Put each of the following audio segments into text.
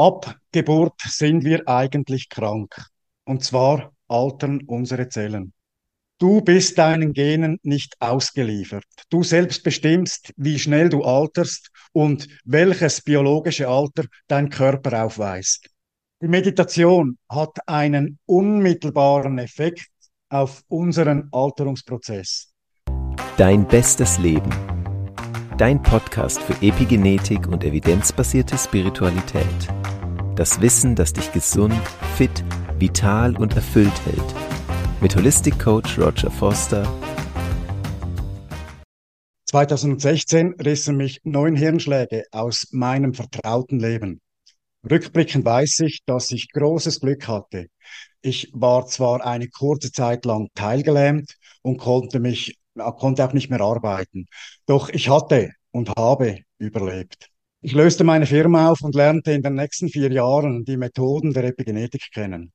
Ab Geburt sind wir eigentlich krank. Und zwar altern unsere Zellen. Du bist deinen Genen nicht ausgeliefert. Du selbst bestimmst, wie schnell du alterst und welches biologische Alter dein Körper aufweist. Die Meditation hat einen unmittelbaren Effekt auf unseren Alterungsprozess. Dein bestes Leben. Dein Podcast für Epigenetik und evidenzbasierte Spiritualität. Das Wissen, das dich gesund, fit, vital und erfüllt hält. Mit Holistic Coach Roger Foster. 2016 rissen mich neun Hirnschläge aus meinem vertrauten Leben. Rückblickend weiß ich, dass ich großes Glück hatte. Ich war zwar eine kurze Zeit lang teilgelähmt und konnte mich, konnte auch nicht mehr arbeiten. Doch ich hatte und habe überlebt. Ich löste meine Firma auf und lernte in den nächsten vier Jahren die Methoden der Epigenetik kennen,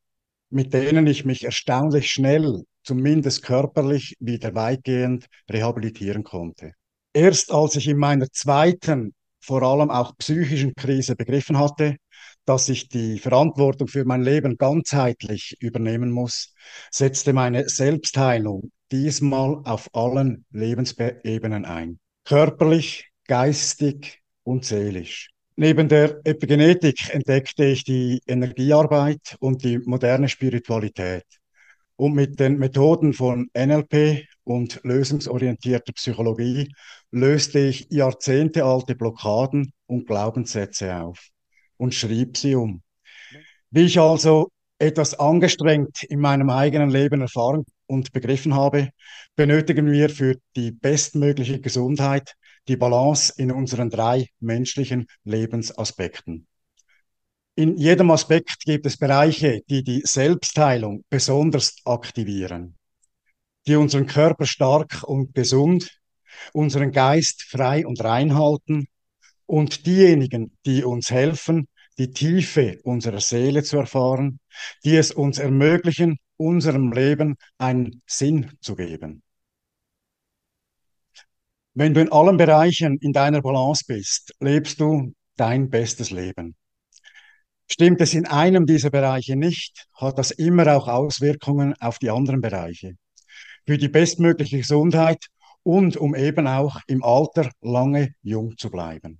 mit denen ich mich erstaunlich schnell, zumindest körperlich, wieder weitgehend rehabilitieren konnte. Erst als ich in meiner zweiten, vor allem auch psychischen Krise begriffen hatte, dass ich die Verantwortung für mein Leben ganzheitlich übernehmen muss, setzte meine Selbstheilung diesmal auf allen Lebensebenen ein. Körperlich, geistig und seelisch. Neben der Epigenetik entdeckte ich die Energiearbeit und die moderne Spiritualität. Und mit den Methoden von NLP und lösungsorientierter Psychologie löste ich jahrzehntealte Blockaden und Glaubenssätze auf und schrieb sie um. Wie ich also etwas angestrengt in meinem eigenen Leben erfahren und begriffen habe, benötigen wir für die bestmögliche Gesundheit die Balance in unseren drei menschlichen Lebensaspekten. In jedem Aspekt gibt es Bereiche, die die Selbstheilung besonders aktivieren, die unseren Körper stark und gesund, unseren Geist frei und rein halten und diejenigen, die uns helfen, die Tiefe unserer Seele zu erfahren, die es uns ermöglichen, unserem Leben einen Sinn zu geben. Wenn du in allen Bereichen in deiner Balance bist, lebst du dein bestes Leben. Stimmt es in einem dieser Bereiche nicht, hat das immer auch Auswirkungen auf die anderen Bereiche. Für die bestmögliche Gesundheit und um eben auch im Alter lange jung zu bleiben.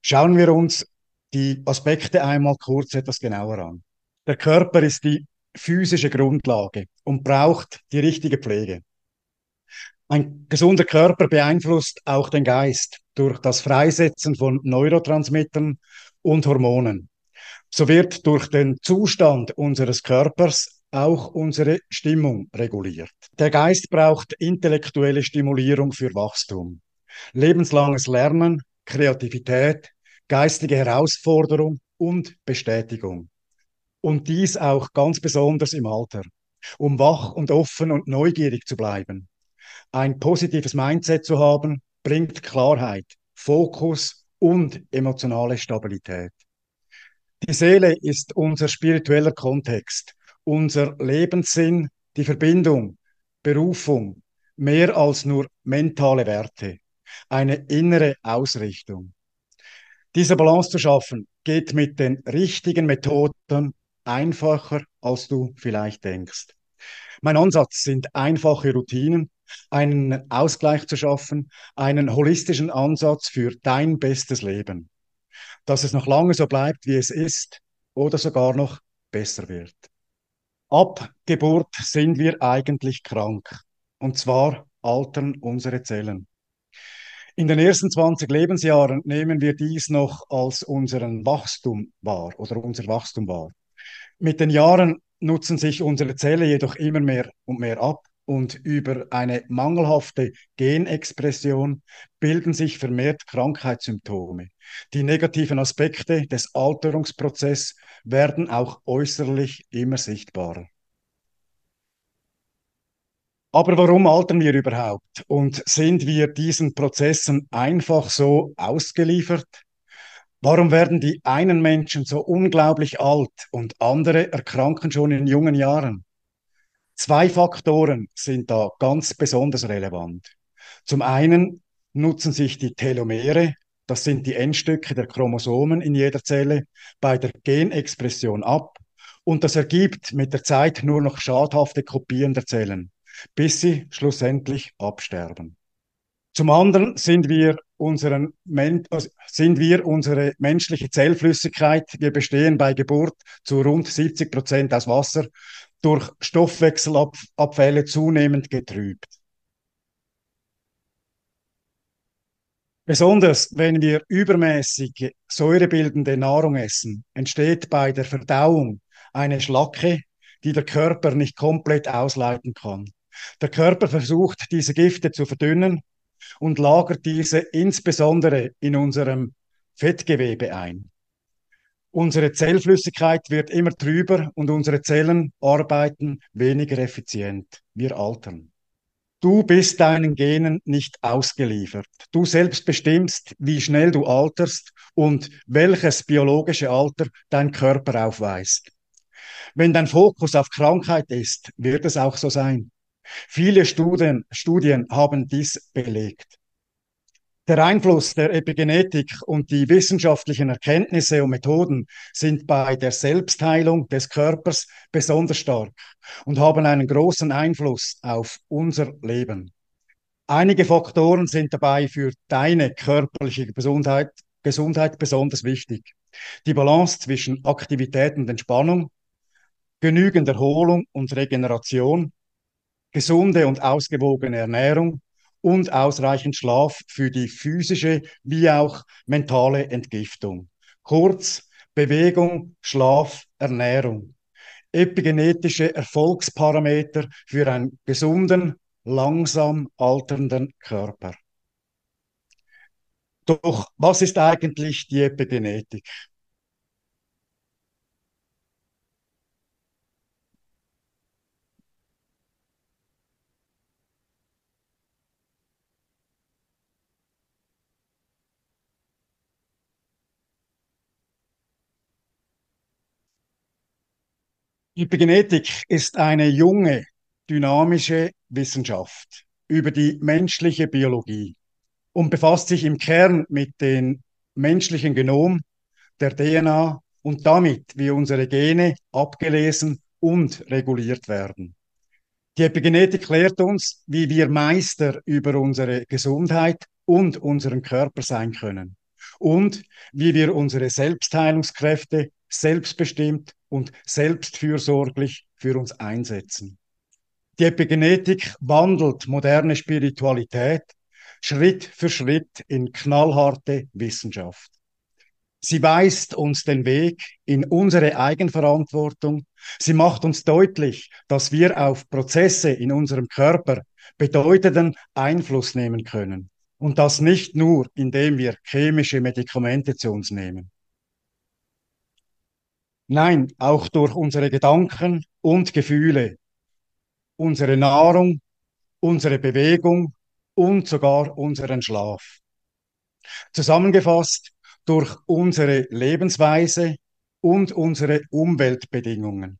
Schauen wir uns die Aspekte einmal kurz etwas genauer an. Der Körper ist die physische Grundlage und braucht die richtige Pflege. Ein gesunder Körper beeinflusst auch den Geist durch das Freisetzen von Neurotransmittern und Hormonen. So wird durch den Zustand unseres Körpers auch unsere Stimmung reguliert. Der Geist braucht intellektuelle Stimulierung für Wachstum, lebenslanges Lernen, Kreativität, geistige Herausforderung und Bestätigung. Und dies auch ganz besonders im Alter, um wach und offen und neugierig zu bleiben. Ein positives Mindset zu haben, bringt Klarheit, Fokus und emotionale Stabilität. Die Seele ist unser spiritueller Kontext, unser Lebenssinn, die Verbindung, Berufung, mehr als nur mentale Werte, eine innere Ausrichtung. Diese Balance zu schaffen, geht mit den richtigen Methoden einfacher, als du vielleicht denkst. Mein Ansatz sind einfache Routinen, einen Ausgleich zu schaffen, einen holistischen Ansatz für dein bestes Leben. Dass es noch lange so bleibt, wie es ist oder sogar noch besser wird. Ab Geburt sind wir eigentlich krank. Und zwar altern unsere Zellen. In den ersten 20 Lebensjahren nehmen wir dies noch als unseren Wachstum wahr oder unser Wachstum wahr. Mit den Jahren nutzen sich unsere Zellen jedoch immer mehr und mehr ab und über eine mangelhafte Genexpression bilden sich vermehrt Krankheitssymptome. Die negativen Aspekte des Alterungsprozesses werden auch äußerlich immer sichtbarer. Aber warum altern wir überhaupt? Und sind wir diesen Prozessen einfach so ausgeliefert? Warum werden die einen Menschen so unglaublich alt und andere erkranken schon in jungen Jahren? Zwei Faktoren sind da ganz besonders relevant. Zum einen nutzen sich die Telomere, das sind die Endstücke der Chromosomen in jeder Zelle, bei der Genexpression ab und das ergibt mit der Zeit nur noch schadhafte Kopien der Zellen, bis sie schlussendlich absterben. Zum anderen sind wir, unseren, also sind wir unsere menschliche Zellflüssigkeit, wir bestehen bei Geburt zu rund 70 Prozent aus Wasser, durch Stoffwechselabfälle zunehmend getrübt. Besonders wenn wir übermäßige säurebildende Nahrung essen, entsteht bei der Verdauung eine Schlacke, die der Körper nicht komplett ausleiten kann. Der Körper versucht, diese Gifte zu verdünnen und lagert diese insbesondere in unserem Fettgewebe ein. Unsere Zellflüssigkeit wird immer trüber und unsere Zellen arbeiten weniger effizient. Wir altern. Du bist deinen Genen nicht ausgeliefert. Du selbst bestimmst, wie schnell du alterst und welches biologische Alter dein Körper aufweist. Wenn dein Fokus auf Krankheit ist, wird es auch so sein. Viele Studien, Studien haben dies belegt. Der Einfluss der Epigenetik und die wissenschaftlichen Erkenntnisse und Methoden sind bei der Selbstheilung des Körpers besonders stark und haben einen großen Einfluss auf unser Leben. Einige Faktoren sind dabei für deine körperliche Gesundheit, Gesundheit besonders wichtig. Die Balance zwischen Aktivität und Entspannung, genügend Erholung und Regeneration, gesunde und ausgewogene Ernährung und ausreichend Schlaf für die physische wie auch mentale Entgiftung. Kurz Bewegung, Schlaf, Ernährung. Epigenetische Erfolgsparameter für einen gesunden, langsam alternden Körper. Doch was ist eigentlich die Epigenetik? Epigenetik ist eine junge, dynamische Wissenschaft über die menschliche Biologie und befasst sich im Kern mit dem menschlichen Genom, der DNA und damit, wie unsere Gene abgelesen und reguliert werden. Die Epigenetik lehrt uns, wie wir Meister über unsere Gesundheit und unseren Körper sein können und wie wir unsere Selbstheilungskräfte selbstbestimmt und selbstfürsorglich für uns einsetzen. Die Epigenetik wandelt moderne Spiritualität Schritt für Schritt in knallharte Wissenschaft. Sie weist uns den Weg in unsere Eigenverantwortung. Sie macht uns deutlich, dass wir auf Prozesse in unserem Körper bedeutenden Einfluss nehmen können. Und das nicht nur, indem wir chemische Medikamente zu uns nehmen. Nein, auch durch unsere Gedanken und Gefühle, unsere Nahrung, unsere Bewegung und sogar unseren Schlaf. Zusammengefasst durch unsere Lebensweise und unsere Umweltbedingungen.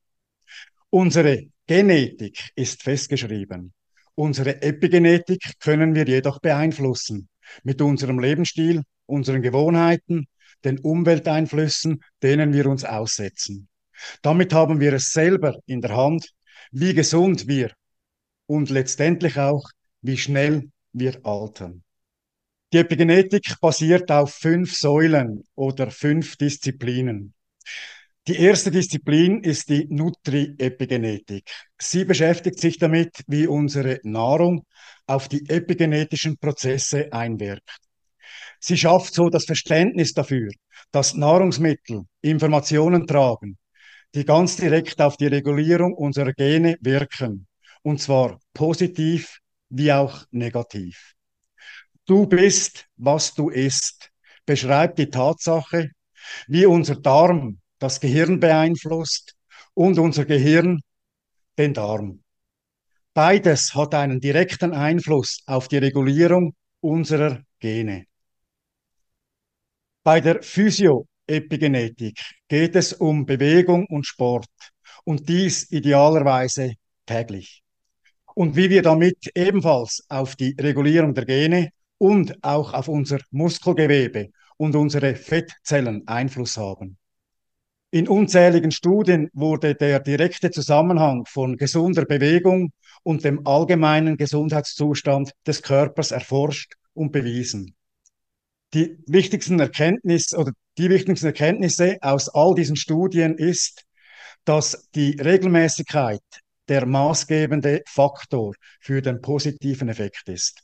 Unsere Genetik ist festgeschrieben. Unsere Epigenetik können wir jedoch beeinflussen mit unserem Lebensstil, unseren Gewohnheiten, den Umwelteinflüssen, denen wir uns aussetzen. Damit haben wir es selber in der Hand, wie gesund wir und letztendlich auch, wie schnell wir altern. Die Epigenetik basiert auf fünf Säulen oder fünf Disziplinen. Die erste Disziplin ist die Nutri-Epigenetik. Sie beschäftigt sich damit, wie unsere Nahrung auf die epigenetischen Prozesse einwirkt. Sie schafft so das Verständnis dafür, dass Nahrungsmittel Informationen tragen, die ganz direkt auf die Regulierung unserer Gene wirken, und zwar positiv wie auch negativ. Du bist, was du isst, beschreibt die Tatsache, wie unser Darm das Gehirn beeinflusst und unser Gehirn den Darm. Beides hat einen direkten Einfluss auf die Regulierung unserer Gene. Bei der Physioepigenetik geht es um Bewegung und Sport und dies idealerweise täglich. Und wie wir damit ebenfalls auf die Regulierung der Gene und auch auf unser Muskelgewebe und unsere Fettzellen Einfluss haben. In unzähligen Studien wurde der direkte Zusammenhang von gesunder Bewegung und dem allgemeinen Gesundheitszustand des Körpers erforscht und bewiesen. Die wichtigsten Erkenntnisse oder die wichtigsten Erkenntnisse aus all diesen Studien ist, dass die Regelmäßigkeit der maßgebende Faktor für den positiven Effekt ist.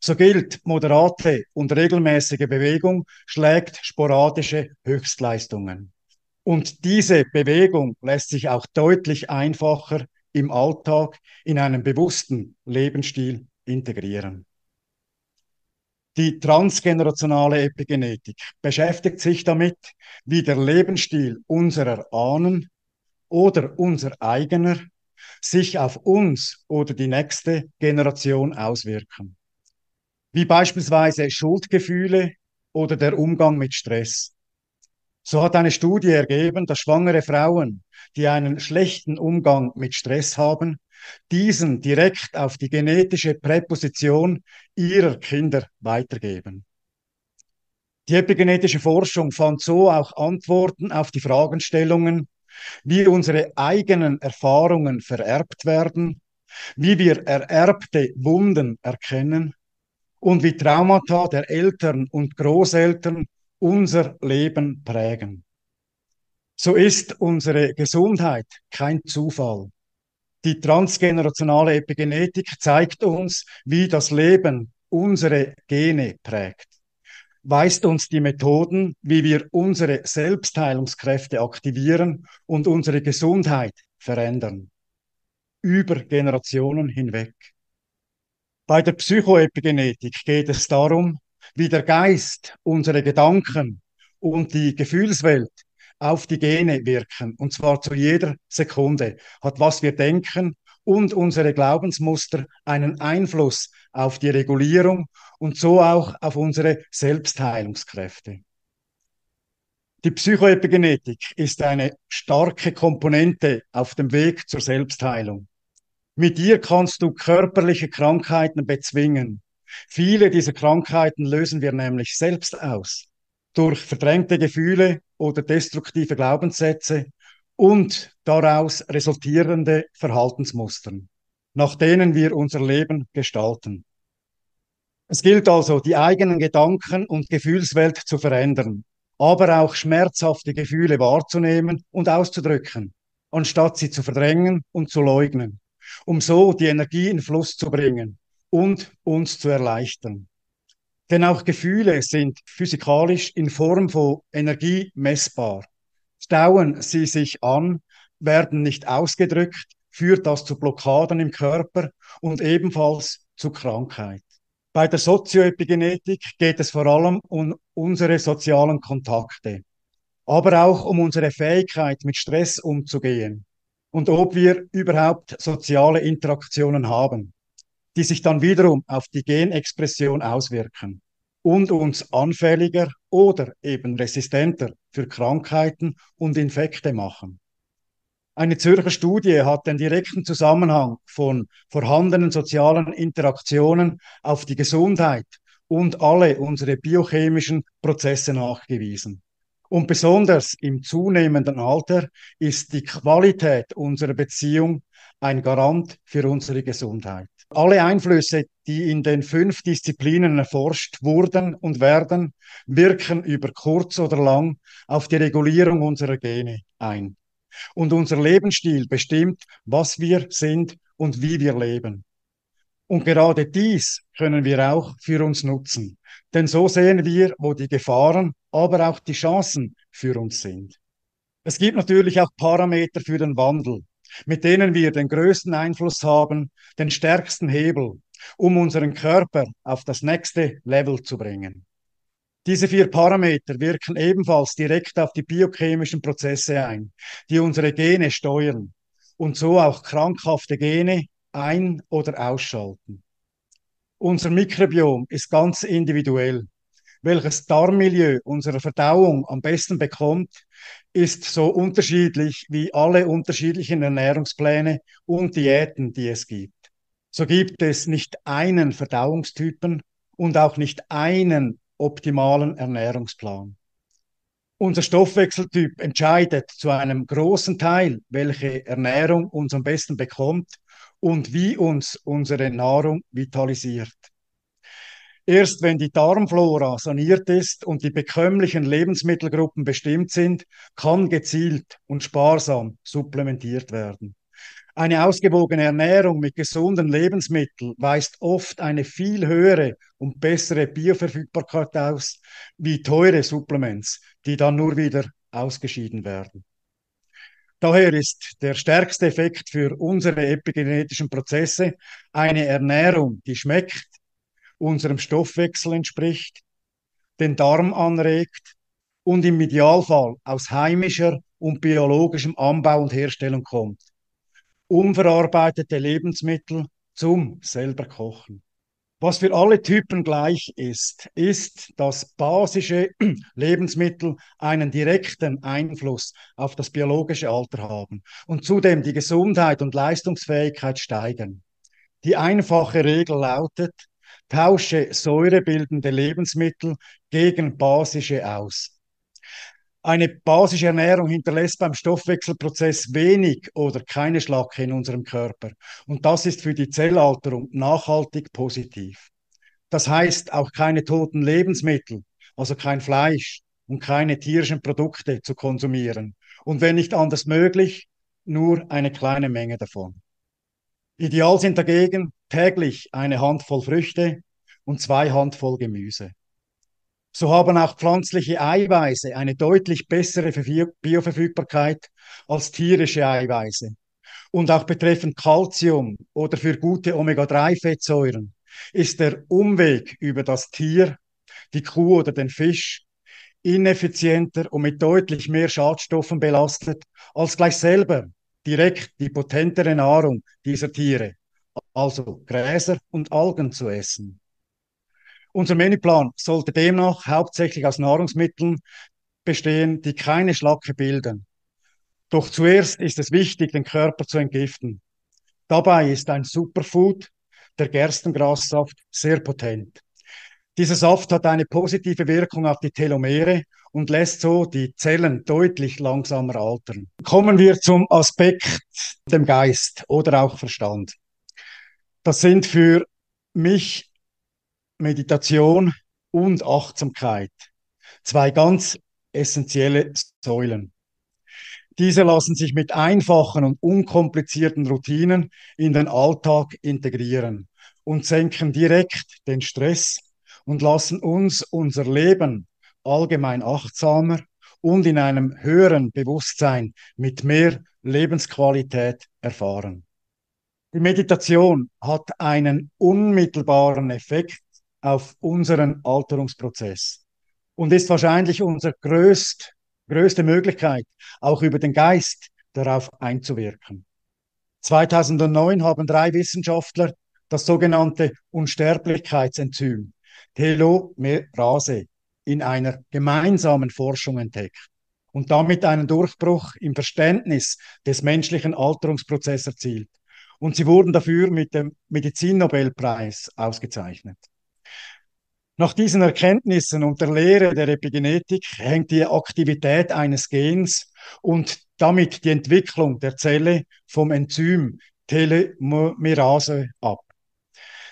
So gilt, moderate und regelmäßige Bewegung schlägt sporadische Höchstleistungen. Und diese Bewegung lässt sich auch deutlich einfacher im Alltag in einen bewussten Lebensstil integrieren. Die transgenerationale Epigenetik beschäftigt sich damit, wie der Lebensstil unserer Ahnen oder unser eigener sich auf uns oder die nächste Generation auswirken. Wie beispielsweise Schuldgefühle oder der Umgang mit Stress. So hat eine Studie ergeben, dass schwangere Frauen, die einen schlechten Umgang mit Stress haben, diesen direkt auf die genetische Präposition ihrer Kinder weitergeben. Die epigenetische Forschung fand so auch Antworten auf die Fragestellungen, wie unsere eigenen Erfahrungen vererbt werden, wie wir ererbte Wunden erkennen und wie Traumata der Eltern und Großeltern unser Leben prägen. So ist unsere Gesundheit kein Zufall. Die transgenerationale Epigenetik zeigt uns, wie das Leben unsere Gene prägt, weist uns die Methoden, wie wir unsere Selbstheilungskräfte aktivieren und unsere Gesundheit verändern, über Generationen hinweg. Bei der Psychoepigenetik geht es darum, wie der Geist, unsere Gedanken und die Gefühlswelt auf die Gene wirken. Und zwar zu jeder Sekunde hat, was wir denken und unsere Glaubensmuster einen Einfluss auf die Regulierung und so auch auf unsere Selbstheilungskräfte. Die Psychoepigenetik ist eine starke Komponente auf dem Weg zur Selbstheilung. Mit ihr kannst du körperliche Krankheiten bezwingen. Viele dieser Krankheiten lösen wir nämlich selbst aus durch verdrängte Gefühle oder destruktive Glaubenssätze und daraus resultierende Verhaltensmustern, nach denen wir unser Leben gestalten. Es gilt also, die eigenen Gedanken und Gefühlswelt zu verändern, aber auch schmerzhafte Gefühle wahrzunehmen und auszudrücken, anstatt sie zu verdrängen und zu leugnen, um so die Energie in Fluss zu bringen und uns zu erleichtern. Denn auch Gefühle sind physikalisch in Form von Energie messbar. Stauen sie sich an, werden nicht ausgedrückt, führt das zu Blockaden im Körper und ebenfalls zu Krankheit. Bei der Sozioepigenetik geht es vor allem um unsere sozialen Kontakte, aber auch um unsere Fähigkeit, mit Stress umzugehen und ob wir überhaupt soziale Interaktionen haben die sich dann wiederum auf die Genexpression auswirken und uns anfälliger oder eben resistenter für Krankheiten und Infekte machen. Eine Zürcher Studie hat den direkten Zusammenhang von vorhandenen sozialen Interaktionen auf die Gesundheit und alle unsere biochemischen Prozesse nachgewiesen. Und besonders im zunehmenden Alter ist die Qualität unserer Beziehung ein Garant für unsere Gesundheit. Alle Einflüsse, die in den fünf Disziplinen erforscht wurden und werden, wirken über kurz oder lang auf die Regulierung unserer Gene ein. Und unser Lebensstil bestimmt, was wir sind und wie wir leben. Und gerade dies können wir auch für uns nutzen. Denn so sehen wir, wo die Gefahren, aber auch die Chancen für uns sind. Es gibt natürlich auch Parameter für den Wandel mit denen wir den größten Einfluss haben, den stärksten Hebel, um unseren Körper auf das nächste Level zu bringen. Diese vier Parameter wirken ebenfalls direkt auf die biochemischen Prozesse ein, die unsere Gene steuern und so auch krankhafte Gene ein- oder ausschalten. Unser Mikrobiom ist ganz individuell welches Darmmilieu unsere Verdauung am besten bekommt, ist so unterschiedlich wie alle unterschiedlichen Ernährungspläne und Diäten, die es gibt. So gibt es nicht einen Verdauungstypen und auch nicht einen optimalen Ernährungsplan. Unser Stoffwechseltyp entscheidet zu einem großen Teil, welche Ernährung uns am besten bekommt und wie uns unsere Nahrung vitalisiert. Erst wenn die Darmflora saniert ist und die bekömmlichen Lebensmittelgruppen bestimmt sind, kann gezielt und sparsam supplementiert werden. Eine ausgewogene Ernährung mit gesunden Lebensmitteln weist oft eine viel höhere und bessere Bioverfügbarkeit aus, wie teure Supplements, die dann nur wieder ausgeschieden werden. Daher ist der stärkste Effekt für unsere epigenetischen Prozesse eine Ernährung, die schmeckt, unserem Stoffwechsel entspricht, den Darm anregt und im Idealfall aus heimischer und biologischem Anbau und Herstellung kommt. Unverarbeitete Lebensmittel zum selber kochen. Was für alle Typen gleich ist, ist, dass basische Lebensmittel einen direkten Einfluss auf das biologische Alter haben und zudem die Gesundheit und Leistungsfähigkeit steigern. Die einfache Regel lautet, tausche säurebildende Lebensmittel gegen basische aus. Eine basische Ernährung hinterlässt beim Stoffwechselprozess wenig oder keine Schlacke in unserem Körper. Und das ist für die Zellalterung nachhaltig positiv. Das heißt auch keine toten Lebensmittel, also kein Fleisch und keine tierischen Produkte zu konsumieren. Und wenn nicht anders möglich, nur eine kleine Menge davon. Ideal sind dagegen täglich eine Handvoll Früchte und zwei Handvoll Gemüse. So haben auch pflanzliche Eiweiße eine deutlich bessere Bioverfügbarkeit als tierische Eiweiße. Und auch betreffend Calcium oder für gute Omega-3-Fettsäuren ist der Umweg über das Tier, die Kuh oder den Fisch ineffizienter und mit deutlich mehr Schadstoffen belastet als gleich selber direkt die potentere Nahrung dieser Tiere, also Gräser und Algen zu essen. Unser Menüplan sollte demnach hauptsächlich aus Nahrungsmitteln bestehen, die keine Schlacke bilden. Doch zuerst ist es wichtig, den Körper zu entgiften. Dabei ist ein Superfood, der Gerstengrassaft, sehr potent. Dieser Saft hat eine positive Wirkung auf die Telomere und lässt so die Zellen deutlich langsamer altern. Kommen wir zum Aspekt dem Geist oder auch Verstand. Das sind für mich Meditation und Achtsamkeit zwei ganz essentielle Säulen. Diese lassen sich mit einfachen und unkomplizierten Routinen in den Alltag integrieren und senken direkt den Stress und lassen uns unser Leben allgemein achtsamer und in einem höheren Bewusstsein mit mehr Lebensqualität erfahren. Die Meditation hat einen unmittelbaren Effekt auf unseren Alterungsprozess und ist wahrscheinlich unsere größt, größte Möglichkeit, auch über den Geist darauf einzuwirken. 2009 haben drei Wissenschaftler das sogenannte Unsterblichkeitsenzym Telomerase in einer gemeinsamen Forschung entdeckt und damit einen Durchbruch im Verständnis des menschlichen Alterungsprozesses erzielt. Und sie wurden dafür mit dem Medizinnobelpreis ausgezeichnet. Nach diesen Erkenntnissen und der Lehre der Epigenetik hängt die Aktivität eines Gens und damit die Entwicklung der Zelle vom Enzym Telomerase ab.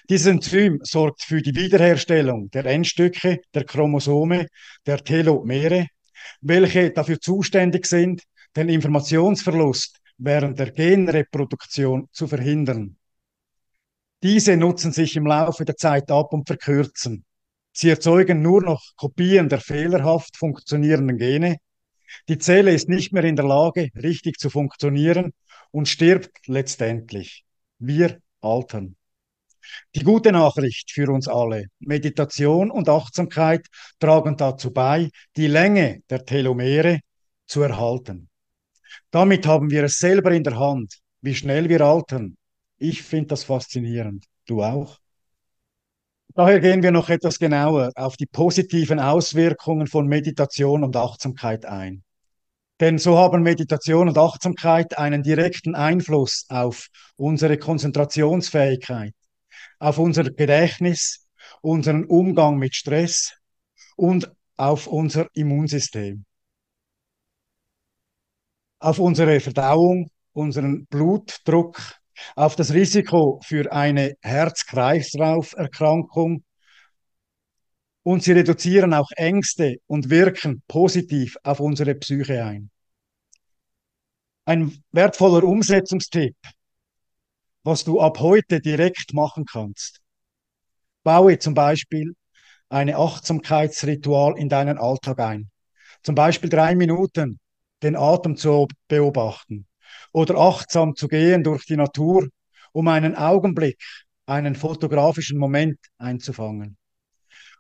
Dieses Enzym sorgt für die Wiederherstellung der Endstücke der Chromosome, der Telomere, welche dafür zuständig sind, den Informationsverlust während der Genreproduktion zu verhindern. Diese nutzen sich im Laufe der Zeit ab und verkürzen. Sie erzeugen nur noch Kopien der fehlerhaft funktionierenden Gene. Die Zelle ist nicht mehr in der Lage, richtig zu funktionieren und stirbt letztendlich. Wir altern. Die gute Nachricht für uns alle, Meditation und Achtsamkeit tragen dazu bei, die Länge der Telomere zu erhalten. Damit haben wir es selber in der Hand, wie schnell wir altern. Ich finde das faszinierend. Du auch? Daher gehen wir noch etwas genauer auf die positiven Auswirkungen von Meditation und Achtsamkeit ein. Denn so haben Meditation und Achtsamkeit einen direkten Einfluss auf unsere Konzentrationsfähigkeit, auf unser Gedächtnis unseren Umgang mit Stress und auf unser Immunsystem, auf unsere Verdauung, unseren Blutdruck, auf das Risiko für eine Herz-Kreislauf-Erkrankung und sie reduzieren auch Ängste und wirken positiv auf unsere Psyche ein. Ein wertvoller Umsetzungstipp, was du ab heute direkt machen kannst. Baue zum Beispiel eine Achtsamkeitsritual in deinen Alltag ein. Zum Beispiel drei Minuten den Atem zu beobachten oder achtsam zu gehen durch die Natur, um einen Augenblick, einen fotografischen Moment einzufangen.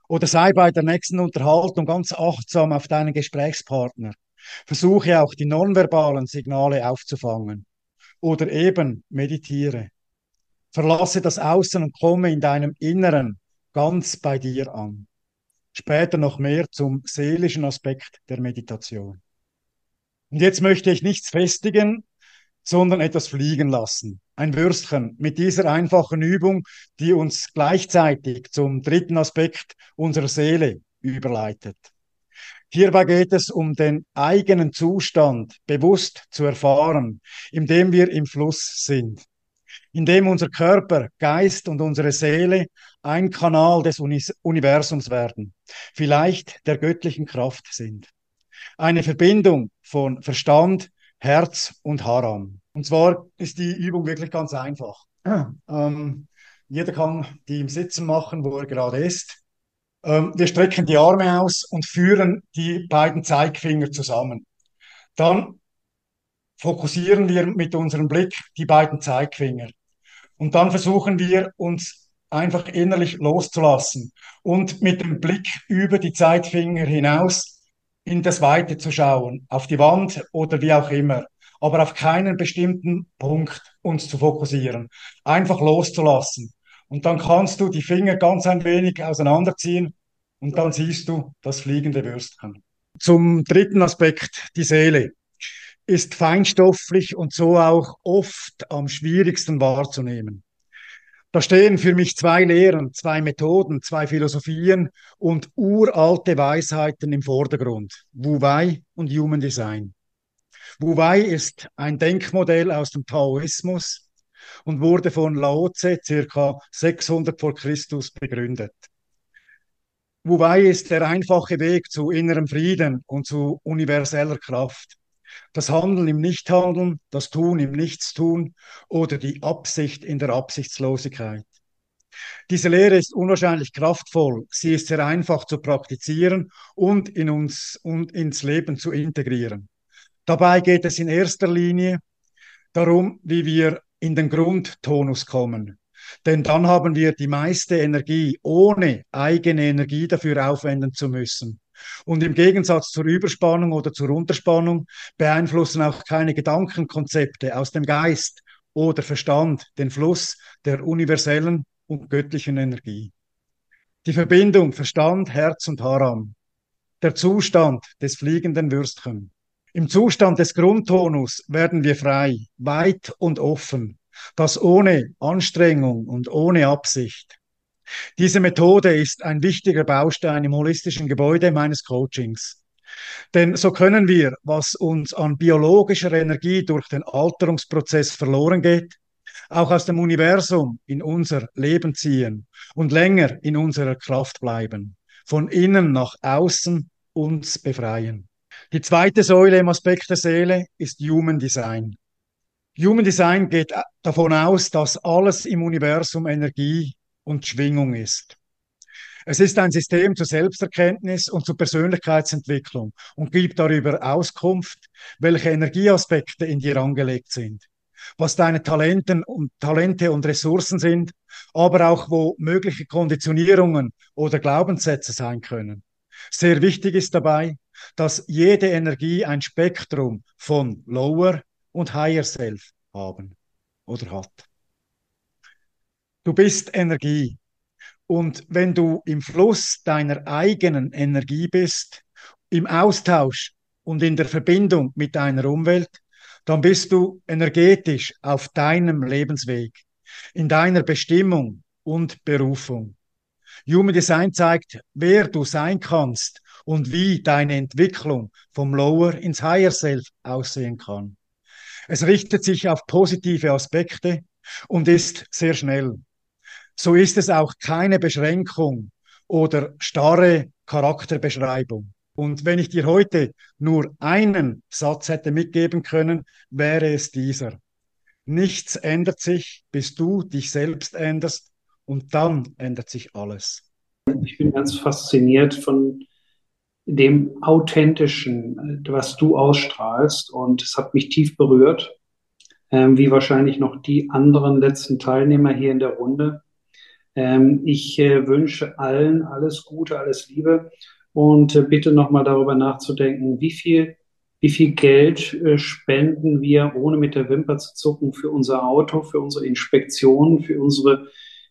Oder sei bei der nächsten Unterhaltung ganz achtsam auf deinen Gesprächspartner. Versuche auch die nonverbalen Signale aufzufangen. Oder eben meditiere. Verlasse das Außen und komme in deinem Inneren ganz bei dir an. Später noch mehr zum seelischen Aspekt der Meditation. Und jetzt möchte ich nichts festigen, sondern etwas fliegen lassen. Ein Würstchen mit dieser einfachen Übung, die uns gleichzeitig zum dritten Aspekt unserer Seele überleitet. Hierbei geht es um den eigenen Zustand bewusst zu erfahren, indem wir im Fluss sind, indem unser Körper, Geist und unsere Seele ein Kanal des Universums werden, vielleicht der göttlichen Kraft sind. Eine Verbindung von Verstand, Herz und Haram. Und zwar ist die Übung wirklich ganz einfach. Ähm, jeder kann die im Sitzen machen, wo er gerade ist. Ähm, wir strecken die Arme aus und führen die beiden Zeigefinger zusammen. Dann fokussieren wir mit unserem Blick die beiden Zeigefinger. Und dann versuchen wir uns einfach innerlich loszulassen und mit dem Blick über die Zeigefinger hinaus in das Weite zu schauen, auf die Wand oder wie auch immer, aber auf keinen bestimmten Punkt uns zu fokussieren, einfach loszulassen. Und dann kannst du die Finger ganz ein wenig auseinanderziehen und dann siehst du das fliegende Würstchen. Zum dritten Aspekt, die Seele ist feinstofflich und so auch oft am schwierigsten wahrzunehmen. Da stehen für mich zwei Lehren, zwei Methoden, zwei Philosophien und uralte Weisheiten im Vordergrund. Wu Wei und Human Design. Wu Wei ist ein Denkmodell aus dem Taoismus und wurde von Lao Tse circa 600 vor Christus begründet. Wu Wei ist der einfache Weg zu innerem Frieden und zu universeller Kraft das Handeln im Nichthandeln, das Tun im Nichtstun oder die Absicht in der Absichtslosigkeit. Diese Lehre ist unwahrscheinlich kraftvoll. Sie ist sehr einfach zu praktizieren und in uns und ins Leben zu integrieren. Dabei geht es in erster Linie darum, wie wir in den Grundtonus kommen. Denn dann haben wir die meiste Energie, ohne eigene Energie dafür aufwenden zu müssen. Und im Gegensatz zur Überspannung oder zur Unterspannung beeinflussen auch keine Gedankenkonzepte aus dem Geist oder Verstand den Fluss der universellen und göttlichen Energie. Die Verbindung Verstand, Herz und Haram. Der Zustand des fliegenden Würstchen. Im Zustand des Grundtonus werden wir frei, weit und offen. Das ohne Anstrengung und ohne Absicht. Diese Methode ist ein wichtiger Baustein im holistischen Gebäude meines Coachings. Denn so können wir, was uns an biologischer Energie durch den Alterungsprozess verloren geht, auch aus dem Universum in unser Leben ziehen und länger in unserer Kraft bleiben, von innen nach außen uns befreien. Die zweite Säule im Aspekt der Seele ist Human Design. Human Design geht davon aus, dass alles im Universum Energie und Schwingung ist. Es ist ein System zur Selbsterkenntnis und zur Persönlichkeitsentwicklung und gibt darüber Auskunft, welche Energieaspekte in dir angelegt sind, was deine Talenten und, Talente und Ressourcen sind, aber auch wo mögliche Konditionierungen oder Glaubenssätze sein können. Sehr wichtig ist dabei, dass jede Energie ein Spektrum von Lower und Higher Self haben oder hat. Du bist Energie. Und wenn du im Fluss deiner eigenen Energie bist, im Austausch und in der Verbindung mit deiner Umwelt, dann bist du energetisch auf deinem Lebensweg, in deiner Bestimmung und Berufung. Human Design zeigt, wer du sein kannst und wie deine Entwicklung vom Lower ins Higher Self aussehen kann. Es richtet sich auf positive Aspekte und ist sehr schnell. So ist es auch keine Beschränkung oder starre Charakterbeschreibung. Und wenn ich dir heute nur einen Satz hätte mitgeben können, wäre es dieser. Nichts ändert sich, bis du dich selbst änderst und dann ändert sich alles. Ich bin ganz fasziniert von dem Authentischen, was du ausstrahlst und es hat mich tief berührt, ähm, wie wahrscheinlich noch die anderen letzten Teilnehmer hier in der Runde. Ähm, ich äh, wünsche allen alles Gute, alles Liebe und äh, bitte nochmal darüber nachzudenken, wie viel, wie viel Geld äh, spenden wir, ohne mit der Wimper zu zucken, für unser Auto, für unsere Inspektion, für unsere,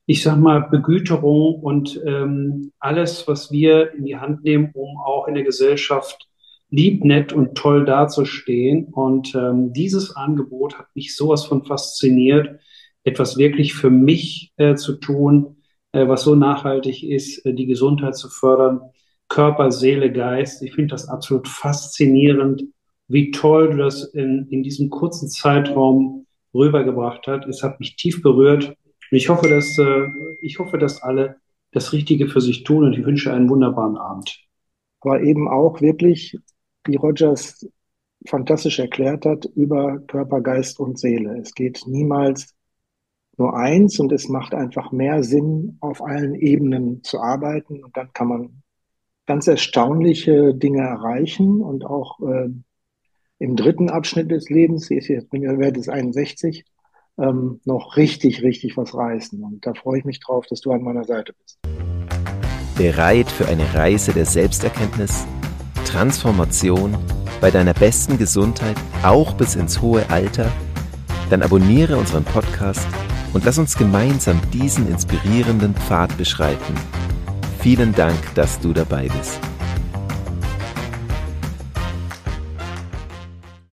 ich sag mal, Begüterung und ähm, alles, was wir in die Hand nehmen, um auch in der Gesellschaft lieb, nett und toll dazustehen. Und ähm, dieses Angebot hat mich sowas von fasziniert, etwas wirklich für mich äh, zu tun, was so nachhaltig ist, äh, die Gesundheit zu fördern Körper, Seele, Geist. Ich finde das absolut faszinierend, wie toll du das in, in diesem kurzen Zeitraum rübergebracht hast. Es hat mich tief berührt. Und ich hoffe, dass, äh, ich hoffe, dass alle das Richtige für sich tun und ich wünsche einen wunderbaren Abend. Aber eben auch wirklich, wie Rogers fantastisch erklärt hat, über Körper, Geist und Seele. Es geht niemals nur eins und es macht einfach mehr Sinn, auf allen Ebenen zu arbeiten und dann kann man ganz erstaunliche Dinge erreichen und auch äh, im dritten Abschnitt des Lebens, ich bin ja werde jetzt 61, ähm, noch richtig, richtig was reißen. Und da freue ich mich drauf, dass du an meiner Seite bist. Bereit für eine Reise der Selbsterkenntnis, Transformation bei deiner besten Gesundheit, auch bis ins hohe Alter? Dann abonniere unseren Podcast und lass uns gemeinsam diesen inspirierenden Pfad beschreiten Vielen Dank, dass du dabei bist.